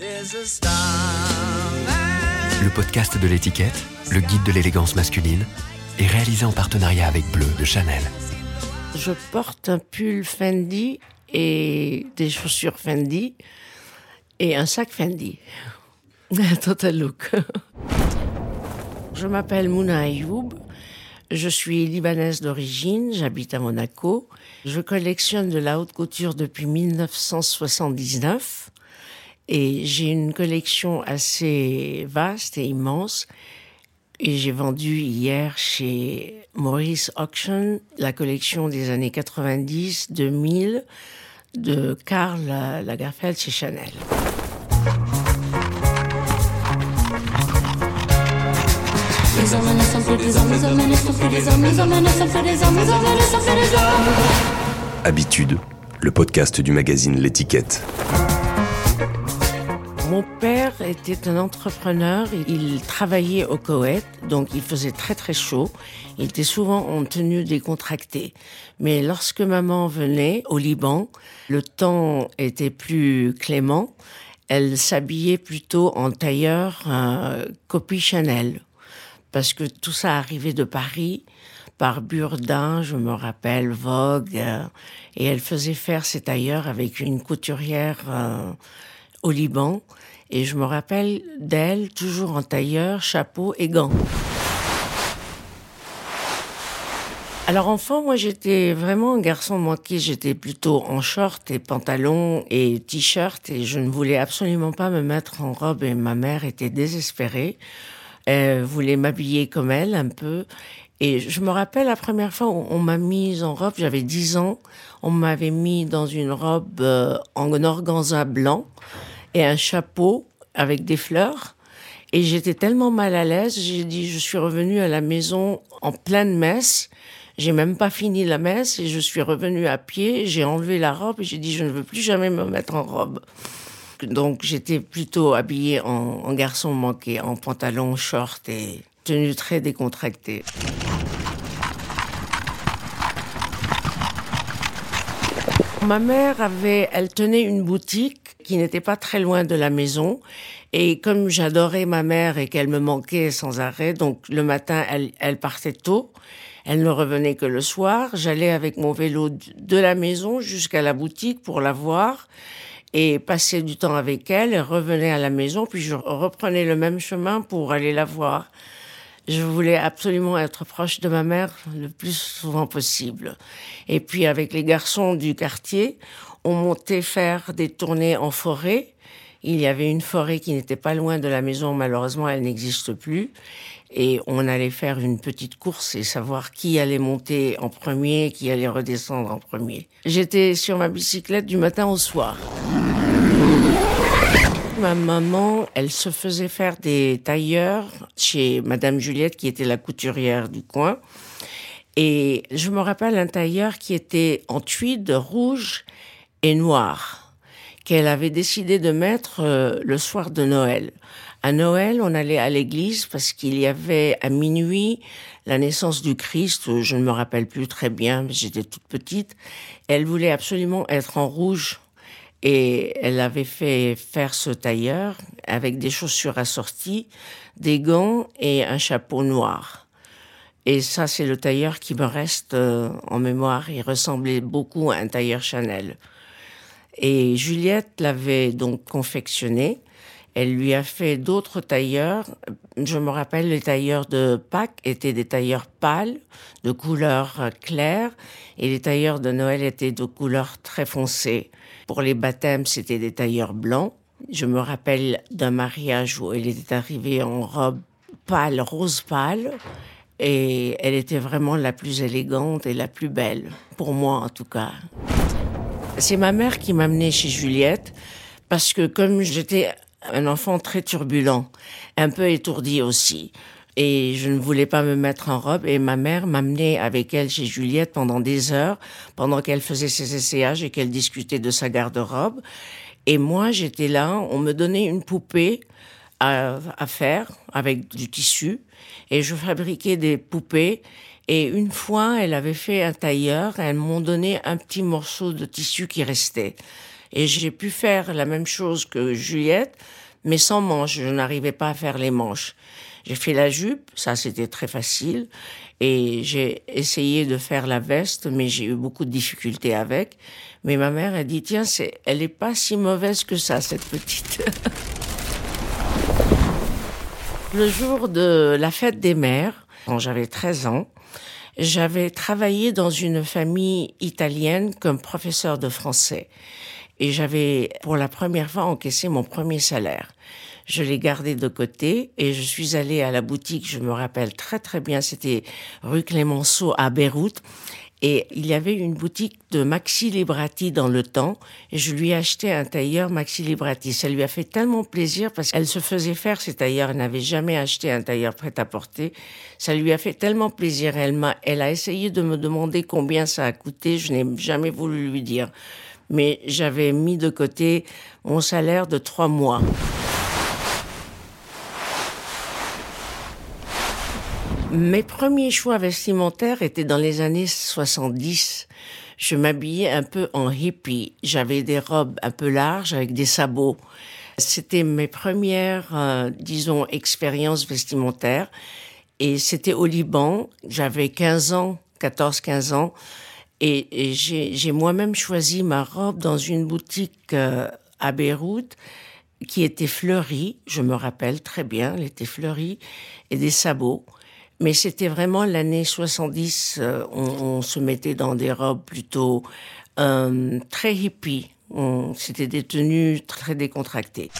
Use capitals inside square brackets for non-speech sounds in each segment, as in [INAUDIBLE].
Le podcast de l'étiquette, le guide de l'élégance masculine, est réalisé en partenariat avec Bleu de Chanel. Je porte un pull Fendi et des chaussures Fendi et un sac Fendi. Total look. Je m'appelle Mouna Ayoub. Je suis libanaise d'origine, j'habite à Monaco. Je collectionne de la haute couture depuis 1979 et j'ai une collection assez vaste et immense. Et j'ai vendu hier chez Maurice Auction la collection des années 90-2000 de Karl Lagerfeld chez Chanel. Habitude, le podcast du magazine L'étiquette. Mon père était un entrepreneur, il travaillait au Koweït, donc il faisait très très chaud. Il était souvent en tenue décontractée. Mais lorsque maman venait au Liban, le temps était plus clément. Elle s'habillait plutôt en tailleur euh, copie Chanel parce que tout ça arrivait de Paris par Burdin, je me rappelle, Vogue, euh, et elle faisait faire ses tailleurs avec une couturière euh, au Liban, et je me rappelle d'elle toujours en tailleur, chapeau et gants. Alors enfant, moi j'étais vraiment un garçon manqué, j'étais plutôt en short et pantalon et t-shirt et je ne voulais absolument pas me mettre en robe et ma mère était désespérée. Elle voulait m'habiller comme elle un peu. Et je me rappelle la première fois où on m'a mise en robe, j'avais 10 ans, on m'avait mis dans une robe euh, en organza blanc et un chapeau avec des fleurs. Et j'étais tellement mal à l'aise, j'ai dit, je suis revenue à la maison en pleine messe. J'ai même pas fini la messe et je suis revenue à pied, j'ai enlevé la robe et j'ai dit, je ne veux plus jamais me mettre en robe. Donc j'étais plutôt habillée en, garçon manqué, en pantalon short et tenue très décontractée. Ma mère avait, elle tenait une boutique qui n'était pas très loin de la maison. Et comme j'adorais ma mère et qu'elle me manquait sans arrêt, donc le matin, elle, partait tôt. Elle ne revenait que le soir. J'allais avec mon vélo de la maison jusqu'à la boutique pour la voir et passais du temps avec elle, et revenais à la maison, puis je reprenais le même chemin pour aller la voir. Je voulais absolument être proche de ma mère le plus souvent possible. Et puis avec les garçons du quartier, on montait faire des tournées en forêt. Il y avait une forêt qui n'était pas loin de la maison, malheureusement elle n'existe plus et on allait faire une petite course et savoir qui allait monter en premier, qui allait redescendre en premier. J'étais sur ma bicyclette du matin au soir. Ma maman, elle se faisait faire des tailleurs chez Madame Juliette, qui était la couturière du coin. Et je me rappelle un tailleur qui était en tweed rouge et noir, qu'elle avait décidé de mettre euh, le soir de Noël. À Noël, on allait à l'église parce qu'il y avait à minuit la naissance du Christ. Je ne me rappelle plus très bien, j'étais toute petite. Elle voulait absolument être en rouge et elle avait fait faire ce tailleur avec des chaussures assorties, des gants et un chapeau noir. Et ça, c'est le tailleur qui me reste euh, en mémoire. Il ressemblait beaucoup à un tailleur Chanel. Et Juliette l'avait donc confectionné. Elle lui a fait d'autres tailleurs. Je me rappelle, les tailleurs de Pâques étaient des tailleurs pâles, de couleur claire, et les tailleurs de Noël étaient de couleur très foncée. Pour les baptêmes, c'était des tailleurs blancs. Je me rappelle d'un mariage où elle était arrivée en robe pâle, rose pâle, et elle était vraiment la plus élégante et la plus belle, pour moi en tout cas. C'est ma mère qui m'a chez Juliette, parce que comme j'étais un enfant très turbulent, un peu étourdi aussi. Et je ne voulais pas me mettre en robe et ma mère m'amenait avec elle chez Juliette pendant des heures, pendant qu'elle faisait ses essayages et qu'elle discutait de sa garde-robe. Et moi, j'étais là, on me donnait une poupée à faire avec du tissu et je fabriquais des poupées et une fois, elle avait fait un tailleur, et elles m'ont donné un petit morceau de tissu qui restait. Et j'ai pu faire la même chose que Juliette, mais sans manches. Je n'arrivais pas à faire les manches. J'ai fait la jupe, ça c'était très facile. Et j'ai essayé de faire la veste, mais j'ai eu beaucoup de difficultés avec. Mais ma mère a dit, tiens, elle est pas si mauvaise que ça, cette petite. [LAUGHS] Le jour de la fête des mères, quand j'avais 13 ans, j'avais travaillé dans une famille italienne comme professeur de français. Et j'avais, pour la première fois, encaissé mon premier salaire. Je l'ai gardé de côté et je suis allée à la boutique, je me rappelle très très bien, c'était rue Clémenceau à Beyrouth. Et il y avait une boutique de Maxi Librati dans le temps, et je lui ai acheté un tailleur Maxi Librati. Ça lui a fait tellement plaisir parce qu'elle se faisait faire ces tailleurs, elle n'avait jamais acheté un tailleur prêt à porter. Ça lui a fait tellement plaisir. Elle m'a, elle a essayé de me demander combien ça a coûté. Je n'ai jamais voulu lui dire. Mais j'avais mis de côté mon salaire de trois mois. Mes premiers choix vestimentaires étaient dans les années 70. Je m'habillais un peu en hippie. J'avais des robes un peu larges avec des sabots. C'était mes premières, euh, disons, expériences vestimentaires. Et c'était au Liban. J'avais 15 ans, 14, 15 ans. Et, j'ai moi-même choisi ma robe dans une boutique euh, à Beyrouth qui était fleurie. Je me rappelle très bien, elle était fleurie et des sabots. Mais c'était vraiment l'année 70. Euh, on, on, se mettait dans des robes plutôt euh, très hippie. C'était des tenues très décontractées.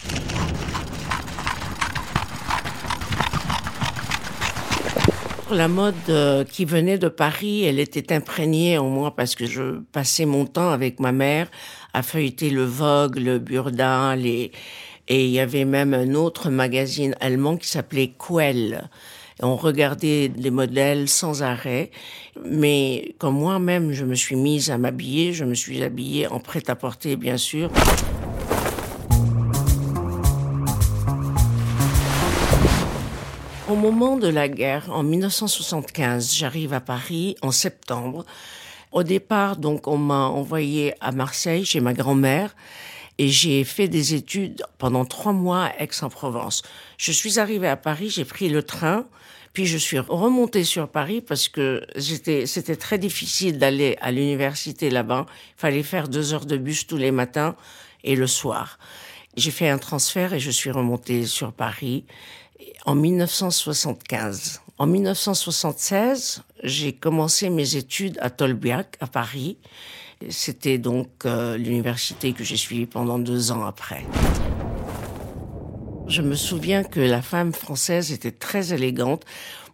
La mode euh, qui venait de Paris, elle était imprégnée en moi parce que je passais mon temps avec ma mère à feuilleter le Vogue, le Burda, les... et il y avait même un autre magazine allemand qui s'appelait Quelle on regardait les modèles sans arrêt. Mais comme moi-même, je me suis mise à m'habiller, je me suis habillée en prêt-à-porter, bien sûr. Au moment de la guerre, en 1975, j'arrive à Paris en septembre. Au départ, donc, on m'a envoyé à Marseille chez ma grand-mère et j'ai fait des études pendant trois mois à Aix-en-Provence. Je suis arrivée à Paris, j'ai pris le train, puis je suis remontée sur Paris parce que c'était très difficile d'aller à l'université là-bas. Il fallait faire deux heures de bus tous les matins et le soir. J'ai fait un transfert et je suis remontée sur Paris en 1975. En 1976, j'ai commencé mes études à Tolbiac, à Paris. C'était donc euh, l'université que j'ai suivie pendant deux ans après. Je me souviens que la femme française était très élégante.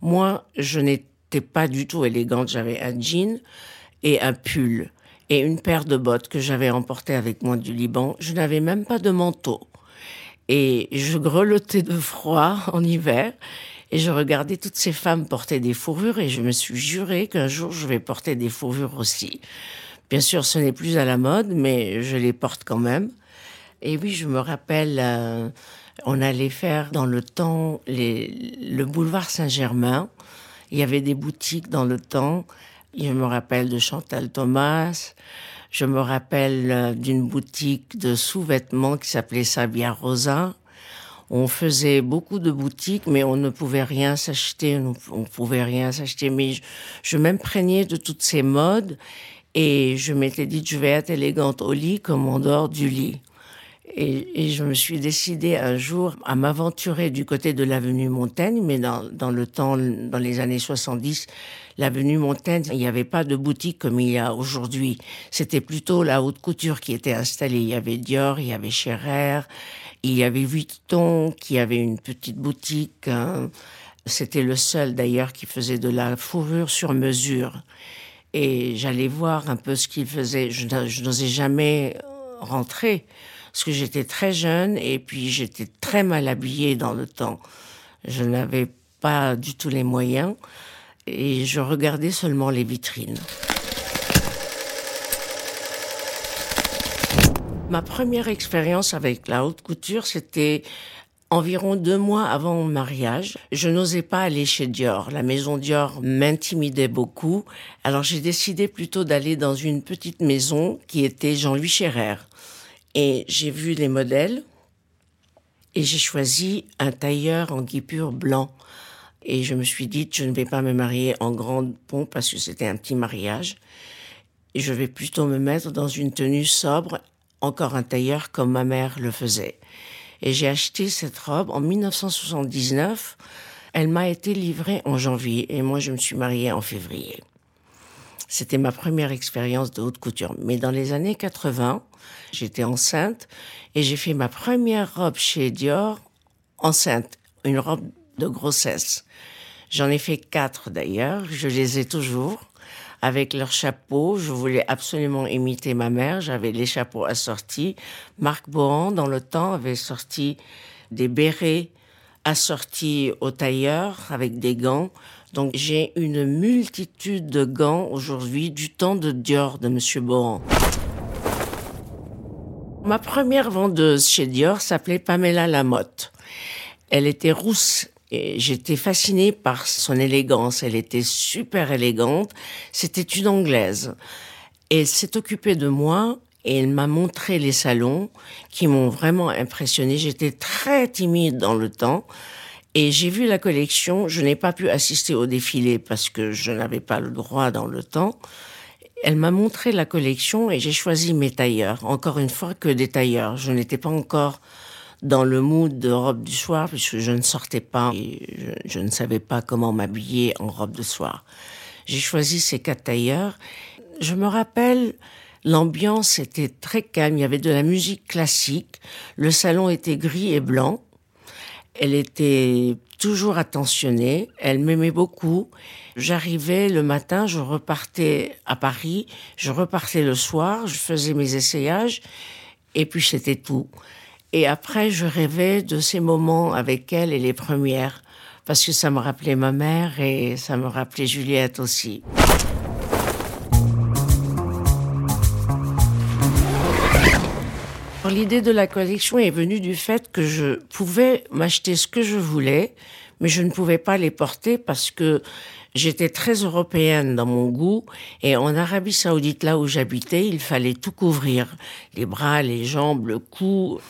Moi, je n'étais pas du tout élégante. J'avais un jean et un pull et une paire de bottes que j'avais emportées avec moi du Liban. Je n'avais même pas de manteau. Et je grelottais de froid [LAUGHS] en hiver. Et je regardais toutes ces femmes porter des fourrures et je me suis juré qu'un jour je vais porter des fourrures aussi. Bien sûr, ce n'est plus à la mode, mais je les porte quand même. Et oui, je me rappelle, euh, on allait faire dans le temps le boulevard Saint-Germain. Il y avait des boutiques dans le temps. Je me rappelle de Chantal Thomas. Je me rappelle euh, d'une boutique de sous-vêtements qui s'appelait Sabia Rosa. On faisait beaucoup de boutiques, mais on ne pouvait rien s'acheter. On pouvait rien s'acheter. Mais je, je m'imprégnais de toutes ces modes et je m'étais dit, je vais être élégante au lit comme on dort du lit. Et, je me suis décidée un jour à m'aventurer du côté de l'avenue Montaigne, mais dans, dans, le temps, dans les années 70, l'avenue Montaigne, il n'y avait pas de boutique comme il y a aujourd'hui. C'était plutôt la haute couture qui était installée. Il y avait Dior, il y avait Scherer, il y avait Vuitton qui avait une petite boutique. Hein. C'était le seul d'ailleurs qui faisait de la fourrure sur mesure et j'allais voir un peu ce qu'il faisait. Je, n'osais jamais rentrer parce que j'étais très jeune et puis j'étais très mal habillée dans le temps. Je n'avais pas du tout les moyens et je regardais seulement les vitrines. Ma première expérience avec la haute couture, c'était Environ deux mois avant mon mariage, je n'osais pas aller chez Dior. La maison Dior m'intimidait beaucoup. Alors j'ai décidé plutôt d'aller dans une petite maison qui était Jean-Louis Scherrer. Et j'ai vu les modèles et j'ai choisi un tailleur en guipure blanc. Et je me suis dit, je ne vais pas me marier en grande pompe parce que c'était un petit mariage. Et je vais plutôt me mettre dans une tenue sobre, encore un tailleur comme ma mère le faisait. Et j'ai acheté cette robe en 1979. Elle m'a été livrée en janvier et moi je me suis mariée en février. C'était ma première expérience de haute couture. Mais dans les années 80, j'étais enceinte et j'ai fait ma première robe chez Dior enceinte, une robe de grossesse. J'en ai fait quatre d'ailleurs, je les ai toujours avec leurs chapeaux. Je voulais absolument imiter ma mère. J'avais les chapeaux assortis. Marc Bohan, dans le temps, avait sorti des bérets assortis au tailleur avec des gants. Donc j'ai une multitude de gants aujourd'hui du temps de Dior de Monsieur Bohan. Ma première vendeuse chez Dior s'appelait Pamela Lamotte. Elle était rousse et j'étais fascinée par son élégance. Elle était super élégante. C'était une Anglaise. elle s'est occupée de moi et elle m'a montré les salons qui m'ont vraiment impressionnée. J'étais très timide dans le temps. Et j'ai vu la collection. Je n'ai pas pu assister au défilé parce que je n'avais pas le droit dans le temps. Elle m'a montré la collection et j'ai choisi mes tailleurs. Encore une fois, que des tailleurs. Je n'étais pas encore dans le mood de robe du soir puisque je ne sortais pas et je, ne savais pas comment m'habiller en robe de soir. J'ai choisi ces quatre tailleurs. Je me rappelle, l'ambiance était très calme. Il y avait de la musique classique. Le salon était gris et blanc. Elle était toujours attentionnée, elle m'aimait beaucoup. J'arrivais le matin, je repartais à Paris, je repartais le soir, je faisais mes essayages, et puis c'était tout. Et après, je rêvais de ces moments avec elle et les premières, parce que ça me rappelait ma mère et ça me rappelait Juliette aussi. L'idée de la collection est venue du fait que je pouvais m'acheter ce que je voulais, mais je ne pouvais pas les porter parce que j'étais très européenne dans mon goût et en Arabie Saoudite, là où j'habitais, il fallait tout couvrir. Les bras, les jambes, le cou.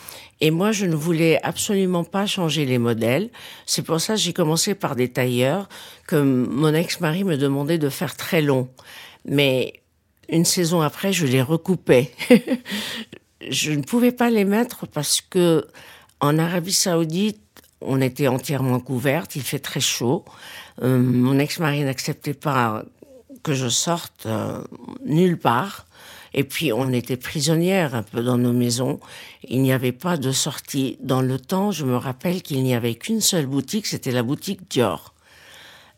Et moi, je ne voulais absolument pas changer les modèles. C'est pour ça que j'ai commencé par des tailleurs que mon ex-mari me demandait de faire très long. Mais une saison après, je les recoupais. [LAUGHS] je ne pouvais pas les mettre parce que en Arabie Saoudite, on était entièrement couverte, il fait très chaud. Euh, mon ex-mari n'acceptait pas que je sorte euh, nulle part. Et puis on était prisonnières un peu dans nos maisons. Il n'y avait pas de sortie. Dans le temps, je me rappelle qu'il n'y avait qu'une seule boutique, c'était la boutique Dior.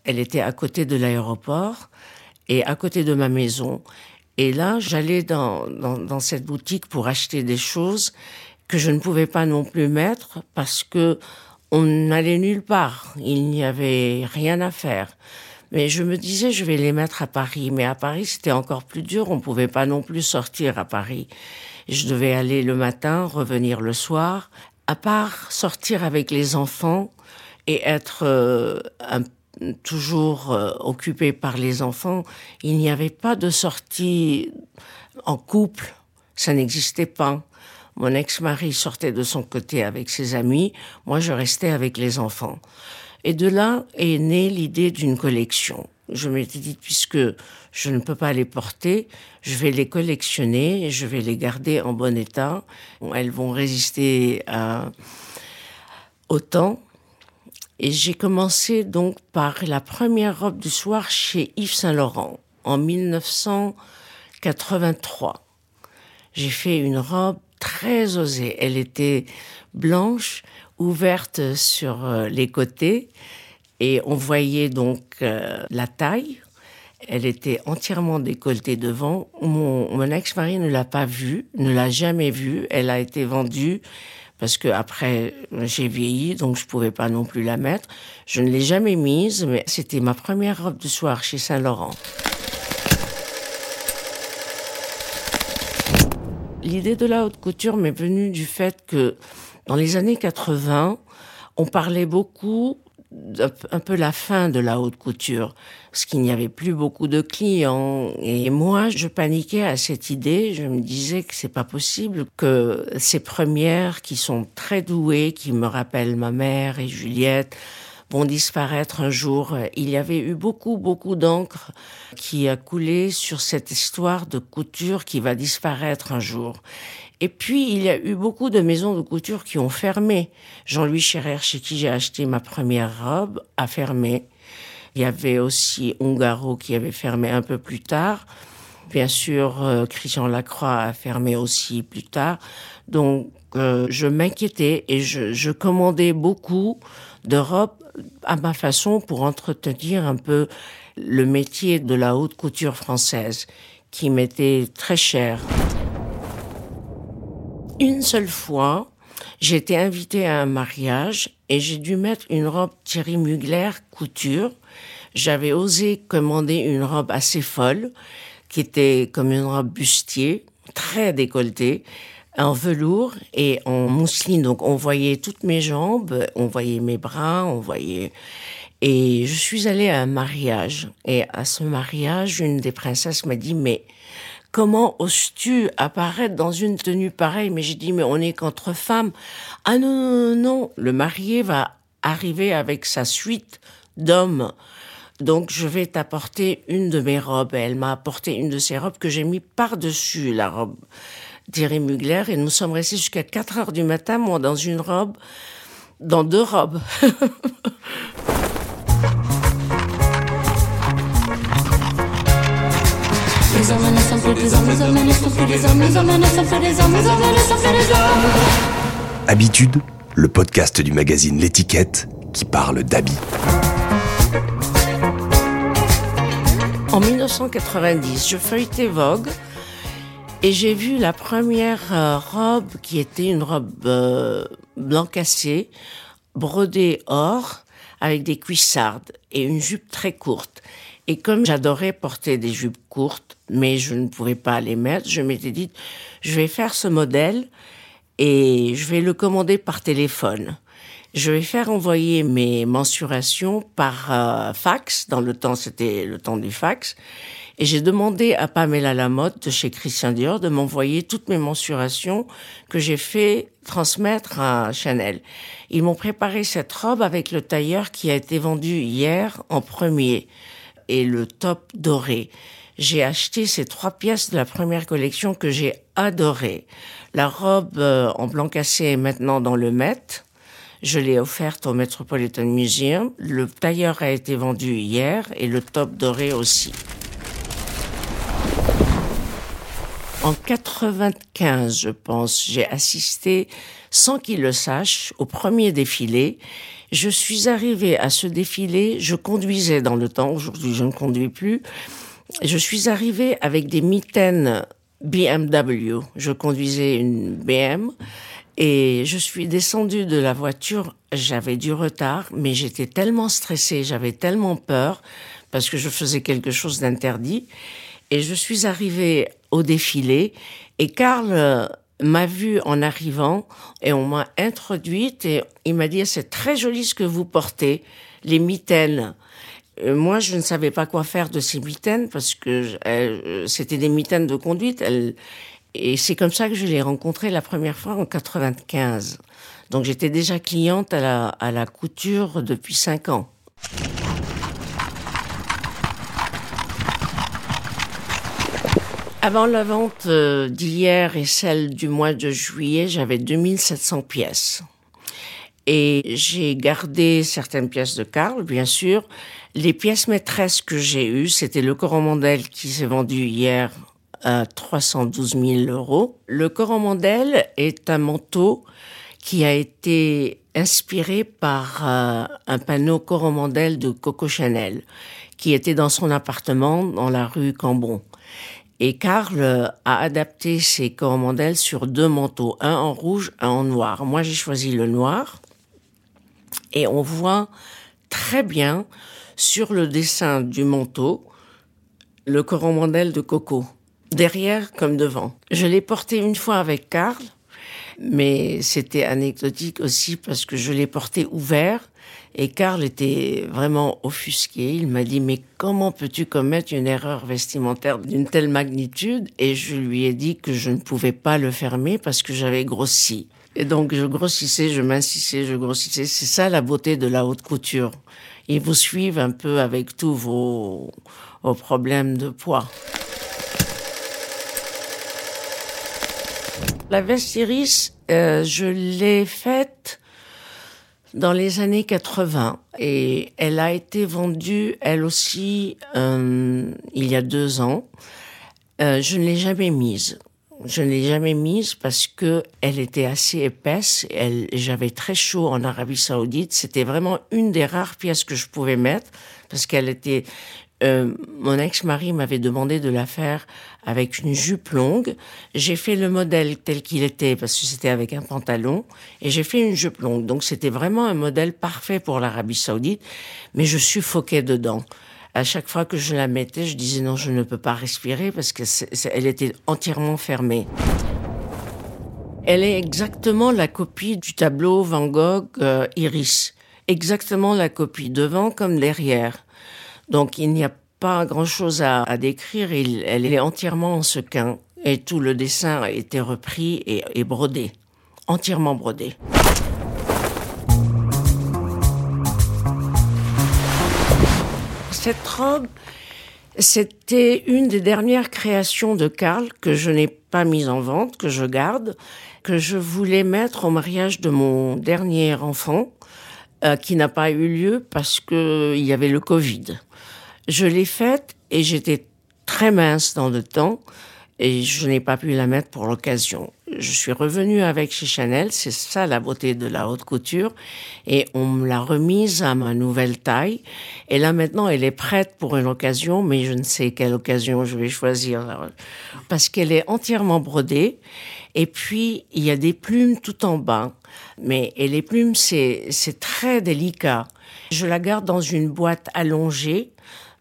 Elle était à côté de l'aéroport et à côté de ma maison. Et là, j'allais dans, dans, dans, cette boutique pour acheter des choses que je ne pouvais pas non plus mettre parce que on n'allait nulle part. Il n'y avait rien à faire. Mais je me disais, je vais les mettre à Paris. Mais à Paris, c'était encore plus dur. On pouvait pas non plus sortir à Paris. Je devais aller le matin, revenir le soir. À part sortir avec les enfants et être euh, toujours euh, occupé par les enfants, il n'y avait pas de sortie en couple. Ça n'existait pas. Mon ex-mari sortait de son côté avec ses amis. Moi, je restais avec les enfants. Et de là est née l'idée d'une collection. Je m'étais dit, puisque je ne peux pas les porter, je vais les collectionner je vais les garder en bon état. Elles vont résister à... au temps. Et j'ai commencé donc par la première robe du soir chez Yves Saint Laurent en 1983. J'ai fait une robe très osée. Elle était blanche ouverte sur euh, les côtés et on voyait donc euh, la taille. Elle était entièrement décolletée devant. Mon ex-mari ne l'a pas vue, ne l'a jamais vue. Elle a été vendue parce que après j'ai vieilli, donc je pouvais pas non plus la mettre. Je ne l'ai jamais mise, mais c'était ma première robe de soir chez Saint Laurent. L'idée de la haute couture m'est venue du fait que dans les années 80, on parlait beaucoup un peu la fin de la haute couture, parce qu'il n'y avait plus beaucoup de clients. Et moi, je paniquais à cette idée. Je me disais que c'est pas possible que ces premières, qui sont très douées, qui me rappellent ma mère et Juliette, vont disparaître un jour. Il y avait eu beaucoup, beaucoup d'encre qui a coulé sur cette histoire de couture qui va disparaître un jour. Et puis, il y a eu beaucoup de maisons de couture qui ont fermé. Jean-Louis Scherer, chez qui j'ai acheté ma première robe, a fermé. Il y avait aussi Ungaro qui avait fermé un peu plus tard. Bien sûr, euh, Christian Lacroix a fermé aussi plus tard. Donc, euh, je m'inquiétais et je, je, commandais beaucoup de robes à ma façon pour entretenir un peu le métier de la haute couture française qui m'était très cher. Une seule fois, j'ai été invitée à un mariage et j'ai dû mettre une robe Thierry Mugler couture. J'avais osé commander une robe assez folle, qui était comme une robe bustier, très décolletée, en velours et en mousseline. Donc on voyait toutes mes jambes, on voyait mes bras, on voyait... Et je suis allée à un mariage. Et à ce mariage, une des princesses m'a dit, mais comment oses-tu apparaître dans une tenue pareille? Mais j'ai dit, mais on est qu'entre femmes. Ah non, non, non, le marié va arriver avec sa suite d'hommes. Donc je vais t'apporter une de mes robes. elle m'a apporté une de ses robes que j'ai mis par-dessus la robe d'Iri Mugler. Et nous sommes restés jusqu'à 4 heures du matin, moi dans une robe, dans deux robes. [LAUGHS] Habitude, le podcast du magazine L'étiquette qui parle d'habits. En 1990, je feuilletais Vogue et j'ai vu la première euh, robe qui était une robe euh, blanc cassé, brodée or, avec des cuissardes et une jupe très courte. Et comme j'adorais porter des jupes courtes, mais je ne pouvais pas les mettre, je m'étais dit, je vais faire ce modèle et je vais le commander par téléphone. Je vais faire envoyer mes mensurations par euh, fax. Dans le temps, c'était le temps du fax. Et j'ai demandé à Pamela Lamotte de chez Christian Dior de m'envoyer toutes mes mensurations que j'ai fait transmettre à Chanel. Ils m'ont préparé cette robe avec le tailleur qui a été vendu hier en premier et le top doré. J'ai acheté ces trois pièces de la première collection que j'ai adorées. La robe euh, en blanc cassé est maintenant dans le Met. Je l'ai offerte au Metropolitan Museum. Le tailleur a été vendu hier et le top doré aussi. En 95, je pense, j'ai assisté, sans qu'il le sache, au premier défilé. Je suis arrivée à ce défilé, je conduisais dans le temps, aujourd'hui je ne conduis plus. Je suis arrivée avec des mitaines BMW. Je conduisais une BM et je suis descendue de la voiture. J'avais du retard, mais j'étais tellement stressée, j'avais tellement peur parce que je faisais quelque chose d'interdit. Et je suis arrivée au défilé et Karl euh, m'a vue en arrivant et on m'a introduite et il m'a dit c'est très joli ce que vous portez, les mitaines. Euh, moi, je ne savais pas quoi faire de ces mitaines parce que euh, c'était des mitaines de conduite. et c'est comme ça que je l'ai rencontré la première fois en 95. Donc j'étais déjà cliente à la, à la couture depuis cinq ans. Avant la vente euh, d'hier et celle du mois de juillet, j'avais 2700 pièces. Et j'ai gardé certaines pièces de Karl, bien sûr. Les pièces maîtresses que j'ai eues, c'était le Coromandel qui s'est vendu hier à 312 000 euros. Le Coromandel est un manteau qui a été inspiré par euh, un panneau Coromandel de Coco Chanel, qui était dans son appartement dans la rue Cambon. Et Karl a adapté ses coromandels sur deux manteaux, un en rouge, un en noir. Moi, j'ai choisi le noir. Et on voit très bien sur le dessin du manteau le coromandel de Coco, derrière comme devant. Je l'ai porté une fois avec Karl, mais c'était anecdotique aussi parce que je l'ai porté ouvert Et Karl était vraiment offusqué. Il m'a dit, mais comment peux-tu commettre une erreur vestimentaire d'une telle magnitude? Et je lui ai dit que je ne pouvais pas le fermer parce que j'avais grossi. Et donc, je grossissais, je m'insissais, je grossissais. C'est ça la beauté de la haute couture. Ils vous suivent un peu avec tous vos, vos problèmes de poids. La veste iris, euh, je l'ai faite dans les années 80 et elle a été vendue, elle aussi, euh, il y a deux ans. Euh, je ne l'ai jamais mise. Je ne l'ai jamais mise parce que elle était assez épaisse. Elle, j'avais très chaud en Arabie Saoudite. C'était vraiment une des rares pièces que je pouvais mettre parce qu'elle était euh, mon ex-mari m'avait demandé de la faire avec une jupe longue. J'ai fait le modèle tel qu'il était parce que c'était avec un pantalon et j'ai fait une jupe longue. Donc c'était vraiment un modèle parfait pour l'Arabie Saoudite, mais je suffoquais dedans. À chaque fois que je la mettais, je disais non, je ne peux pas respirer parce que elle était entièrement fermée. Elle est exactement la copie du tableau Van Gogh euh, Iris. Exactement la copie, devant comme derrière. Donc il n'y a pas grand-chose à, décrire. elle est entièrement en sequin et tout le dessin a été repris et, brodé, entièrement brodé. Cette robe, c'était une des dernières créations de Karl que je n'ai pas mise en vente, que je garde, que je voulais mettre au mariage de mon dernier enfant, euh, qui n'a pas eu lieu parce qu'il y avait le Covid. Je l'ai faite et j'étais très mince dans le temps et je n'ai pas pu la mettre pour l'occasion. Je suis revenue avec chez Chanel, c'est ça la beauté de la haute couture, et on me l'a remise à ma nouvelle taille. Et là maintenant, elle est prête pour une occasion, mais je ne sais quelle occasion je vais choisir parce qu'elle est entièrement brodée. Et puis il y a des plumes tout en bas, mais et les plumes c'est c'est très délicat. Je la garde dans une boîte allongée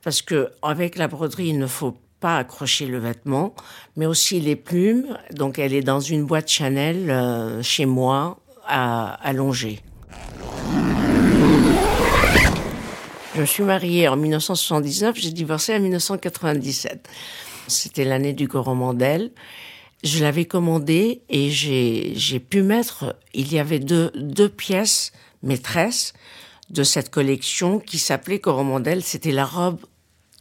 parce que avec la broderie, il ne faut pas accrocher le vêtement, mais aussi les plumes. Donc, elle est dans une boîte Chanel euh, chez moi à allonger. Je suis mariée en 1979, j'ai divorcé en 1997. C'était l'année du Coromandel. Je l'avais commandé et j'ai pu mettre, il y avait deux, deux pièces maîtresses de cette collection qui s'appelait Coromandel. C'était la robe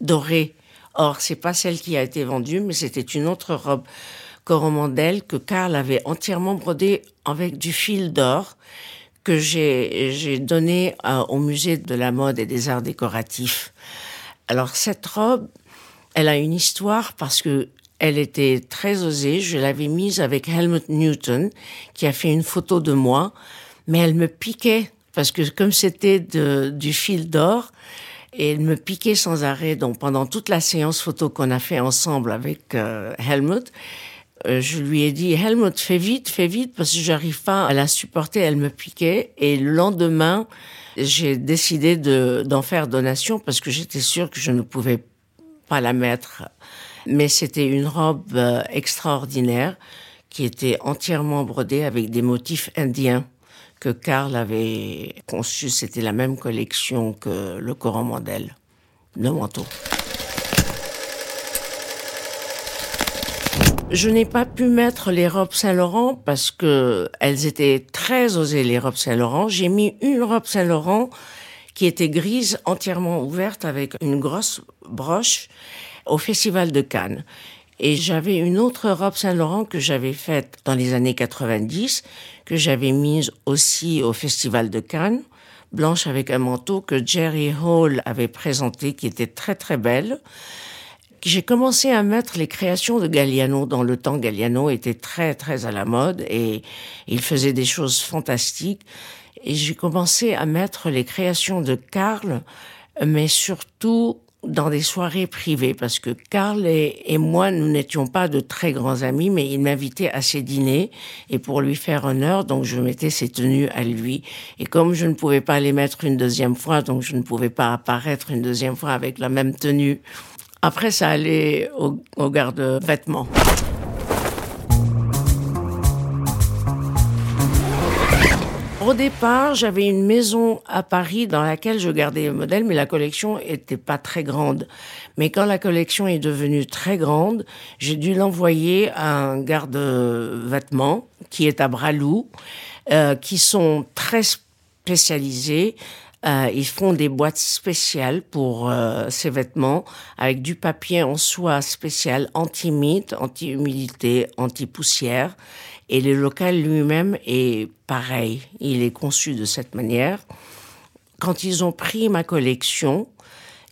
dorée. Or, c'est pas celle qui a été vendue, mais c'était une autre robe coromandelle que Karl avait entièrement brodée avec du fil d'or que j'ai donné euh, au musée de la mode et des arts décoratifs. Alors cette robe, elle a une histoire parce que elle était très osée. Je l'avais mise avec Helmut Newton, qui a fait une photo de moi, mais elle me piquait parce que comme c'était du fil d'or, et elle me piquait sans arrêt. Donc pendant toute la séance photo qu'on a fait ensemble avec euh, Helmut, euh, je lui ai dit Helmut, fais vite, fais vite parce que j'arrive pas à la supporter. Elle me piquait et le lendemain, j'ai décidé de d'en faire donation parce que j'étais sûre que je ne pouvais pas la mettre. Mais c'était une robe euh, extraordinaire qui était entièrement brodée avec des motifs indiens que Karl avait conçu. C'était la même collection que le Coran Mandel, le manteau. Je n'ai pas pu mettre les robes Saint-Laurent parce que elles étaient très osées, les robes Saint-Laurent. J'ai mis une robe Saint-Laurent qui était grise, entièrement ouverte avec une grosse broche au Festival de Cannes. Et j'avais une autre robe Saint-Laurent que j'avais faite dans les années 90, que j'avais mise aussi au Festival de Cannes, blanche avec un manteau que Jerry Hall avait présenté, qui était très très belle. J'ai commencé à mettre les créations de Galliano. Dans le temps, Galliano était très très à la mode et il faisait des choses fantastiques. Et j'ai commencé à mettre les créations de Karl, mais surtout dans des soirées privées parce que Karl et, moi, nous n'étions pas de très grands amis, mais il m'invitait à ses dîners et pour lui faire honneur, donc je mettais ses tenues à lui. Et comme je ne pouvais pas les mettre une deuxième fois, donc je ne pouvais pas apparaître une deuxième fois avec la même tenue. Après, ça allait au, au garde-vêtements. Au départ, j'avais une maison à Paris dans laquelle je gardais les modèles, mais la collection était pas très grande. Mais quand la collection est devenue très grande, j'ai dû l'envoyer à un garde-vêtements qui est à Bralou, euh, qui sont très spécialisés. Euh, ils font des boîtes spéciales pour euh, ces vêtements avec du papier en soie spécial anti-mite, anti-humidité, anti-poussière. Et le local lui-même est pareil. Il est conçu de cette manière. Quand ils ont pris ma collection,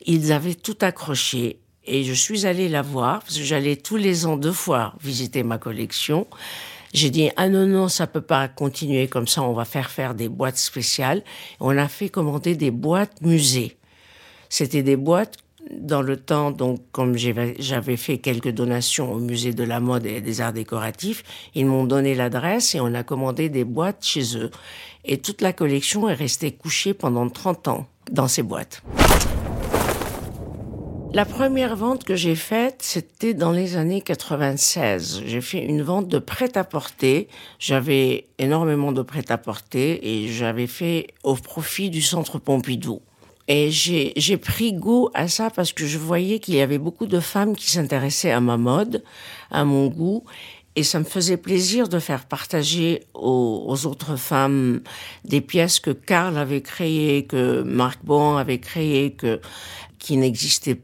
ils avaient tout accroché. Et je suis allée la voir, parce que j'allais tous les ans deux fois visiter ma collection. J'ai dit, ah non, non, ça peut pas continuer comme ça, on va faire faire des boîtes spéciales. On a fait commander des boîtes musées. C'était des boîtes dans le temps, donc, comme j'avais fait quelques donations au musée de la mode et des arts décoratifs, ils m'ont donné l'adresse et on a commandé des boîtes chez eux. Et toute la collection est restée couchée pendant 30 ans dans ces boîtes. La première vente que j'ai faite, c'était dans les années 96. J'ai fait une vente de prêt-à-porter. J'avais énormément de prêt-à-porter et j'avais fait au profit du centre Pompidou. Et j'ai pris goût à ça parce que je voyais qu'il y avait beaucoup de femmes qui s'intéressaient à ma mode, à mon goût, et ça me faisait plaisir de faire partager aux, autres femmes des pièces que Karl avait créées, que Marc Bon avait créées, que, qui n'existaient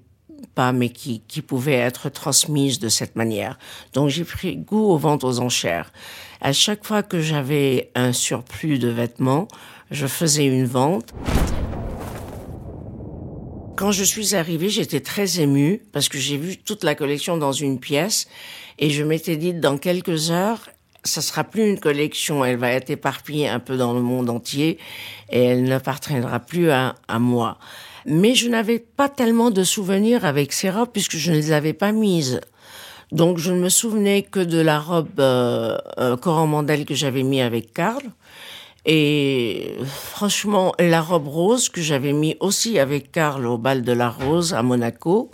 pas, mais qui, qui pouvaient être transmises de cette manière. Donc j'ai pris goût aux ventes aux enchères. À chaque fois que j'avais un surplus de vêtements, je faisais une vente. Quand je suis arrivée, j'étais très émue parce que j'ai vu toute la collection dans une pièce et je m'étais dit dans quelques heures, ça sera plus une collection, elle va être éparpillée un peu dans le monde entier et elle n'appartiendra plus à, à moi. Mais je n'avais pas tellement de souvenirs avec ces robes puisque je ne les avais pas mises. Donc je ne me souvenais que de la robe euh, euh, Mandel que j'avais mis avec Karl et franchement, la robe rose que j'avais mis aussi avec Karl au bal de la rose à Monaco.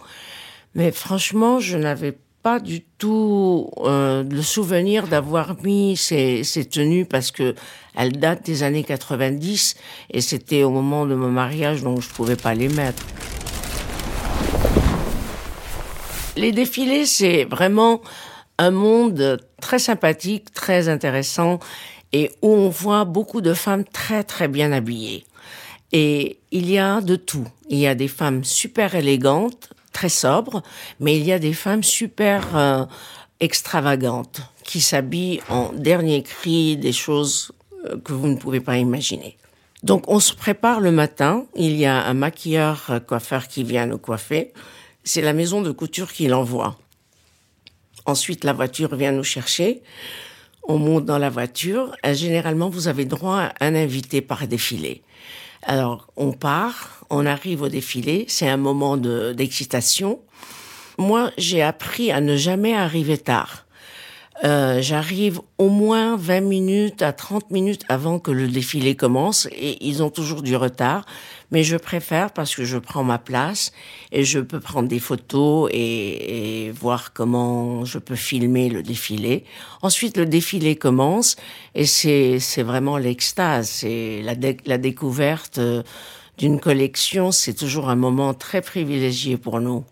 Mais franchement, je n'avais pas du tout euh, le souvenir d'avoir mis ces, tenues parce que elles datent des années 90 et c'était au moment de mon mariage donc je pouvais pas les mettre. Les défilés, c'est vraiment un monde très sympathique, très intéressant et où on voit beaucoup de femmes très très bien habillées. Et il y a de tout. Il y a des femmes super élégantes, très sobres, mais il y a des femmes super euh, extravagantes qui s'habillent en dernier cri, des choses euh, que vous ne pouvez pas imaginer. Donc on se prépare le matin, il y a un maquilleur euh, coiffeur qui vient nous coiffer, c'est la maison de couture qui l'envoie. Ensuite la voiture vient nous chercher, on monte dans la voiture. Euh, généralement, vous avez droit à un invité par défilé. Alors, on part, on arrive au défilé, c'est un moment d'excitation. Moi, j'ai appris à ne jamais arriver tard. Euh, j'arrive au moins 20 minutes à 30 minutes avant que le défilé commence et ils ont toujours du retard. Mais je préfère parce que je prends ma place et je peux prendre des photos et, et voir comment je peux filmer le défilé. Ensuite, le défilé commence et c'est, vraiment l'extase. C'est la, la découverte euh, d'une collection. C'est toujours un moment très privilégié pour nous.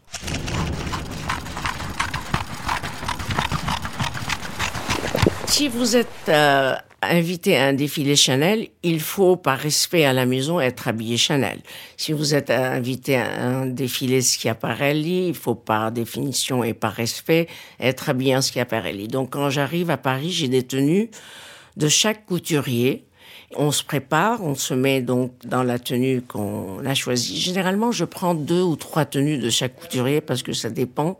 Si vous êtes euh, invité à un défilé Chanel, il faut, par respect à la maison, être habillé Chanel. Si vous êtes invité à un défilé Schiaparelli, il faut, par définition et par respect, être habillé en Schiaparelli. Donc, quand j'arrive à Paris, j'ai des tenues de chaque couturier. On se prépare, on se met donc dans la tenue qu'on a choisie. Généralement, je prends deux ou trois tenues de chaque couturier parce que ça dépend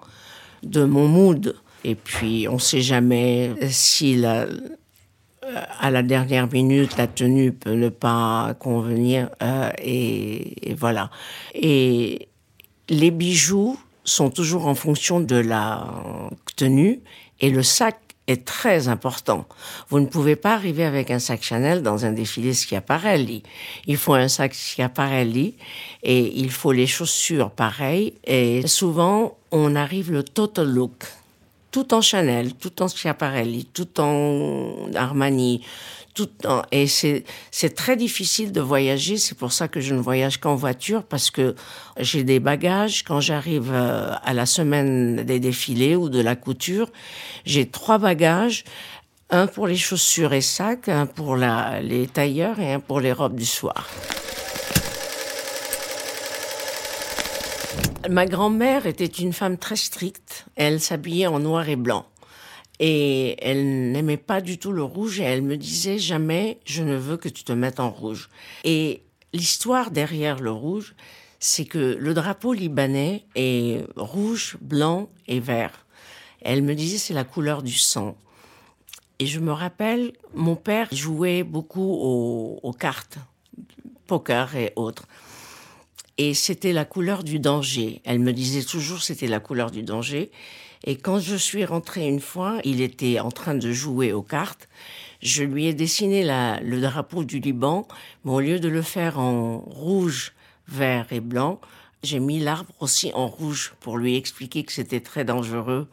de mon mood. Et puis, on ne sait jamais si la, à la dernière minute, la tenue peut ne pas convenir. Euh, et, voilà. Et les bijoux sont toujours en fonction de la tenue. Et le sac est très important. Vous ne pouvez pas arriver avec un sac Chanel dans un défilé Schiaparelli. Il faut un sac Schiaparelli et il faut les chaussures pareilles. Et souvent, on arrive le total look tout en Chanel, tout en Schiaparelli, tout en Armani, tout temps. Et c'est, très difficile de voyager. C'est pour ça que je ne voyage qu'en voiture parce que j'ai des bagages. Quand j'arrive euh, à la semaine des défilés ou de la couture, j'ai trois bagages. Un pour les chaussures et sacs, un pour les tailleurs et un pour les robes du soir. Ma grand-mère était une femme très stricte. Elle s'habillait en noir et blanc. Et elle n'aimait pas du tout le rouge et elle me disait jamais je ne veux que tu te mettes en rouge. Et l'histoire derrière le rouge, c'est que le drapeau libanais est rouge, blanc et vert. Elle me disait c'est la couleur du sang. Et je me rappelle, mon père jouait beaucoup aux, aux cartes, poker et autres. Et c'était la couleur du danger. Elle me disait toujours c'était la couleur du danger. Et quand je suis rentrée une fois, il était en train de jouer aux cartes. Je lui ai dessiné le drapeau du Liban, mais au lieu de le faire en rouge, vert et blanc, j'ai mis l'arbre aussi en rouge pour lui expliquer que c'était très dangereux,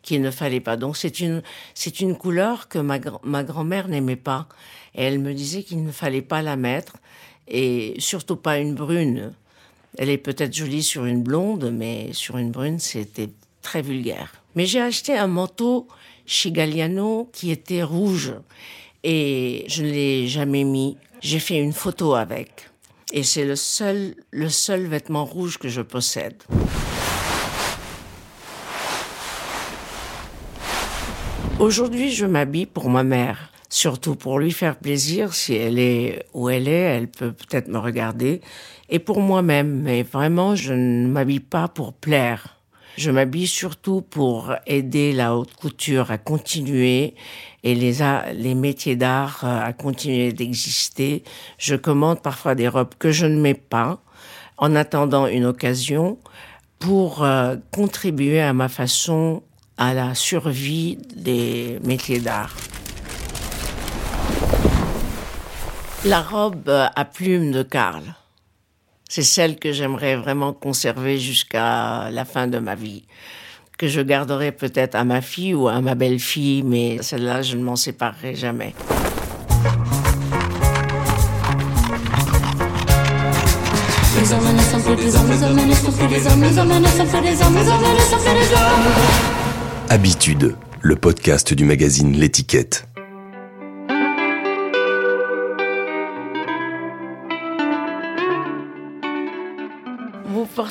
qu'il ne fallait pas. Donc c'est une, c'est une couleur que ma, ma grand-mère n'aimait pas. Et elle me disait qu'il ne fallait pas la mettre, et surtout pas une brune. Elle est peut-être jolie sur une blonde, mais sur une brune, c'était très vulgaire. Mais j'ai acheté un manteau chez Galliano qui était rouge et je ne l'ai jamais mis. J'ai fait une photo avec. Et c'est le seul, le seul vêtement rouge que je possède. Aujourd'hui, je m'habille pour ma mère, surtout pour lui faire plaisir. Si elle est où elle est, elle peut peut-être me regarder. Et pour moi-même, mais vraiment, je ne m'habille pas pour plaire. Je m'habille surtout pour aider la haute couture à continuer et les, les métiers d'art euh, à continuer d'exister. Je commande parfois des robes que je ne mets pas en attendant une occasion pour euh, contribuer à ma façon à la survie des métiers d'art. La robe à plumes de Karl. C'est celle que j'aimerais vraiment conserver jusqu'à la fin de ma vie. Que je garderai peut-être à ma fille ou à ma belle-fille, mais celle-là, je ne m'en séparerai jamais. Habitude, le podcast du magazine L'étiquette.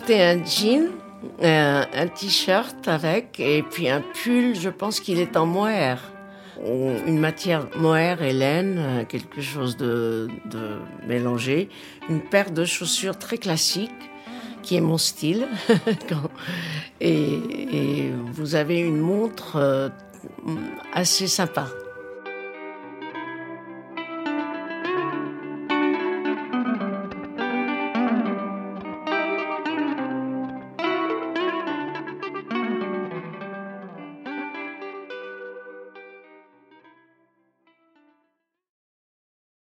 Un jean, un, t-shirt avec, et puis un pull, je pense qu'il est en mohair. Une matière mohair et laine, quelque chose de, de mélangé. Une paire de chaussures très classique, qui est mon style. [LAUGHS] et, et vous avez une montre euh, assez sympa.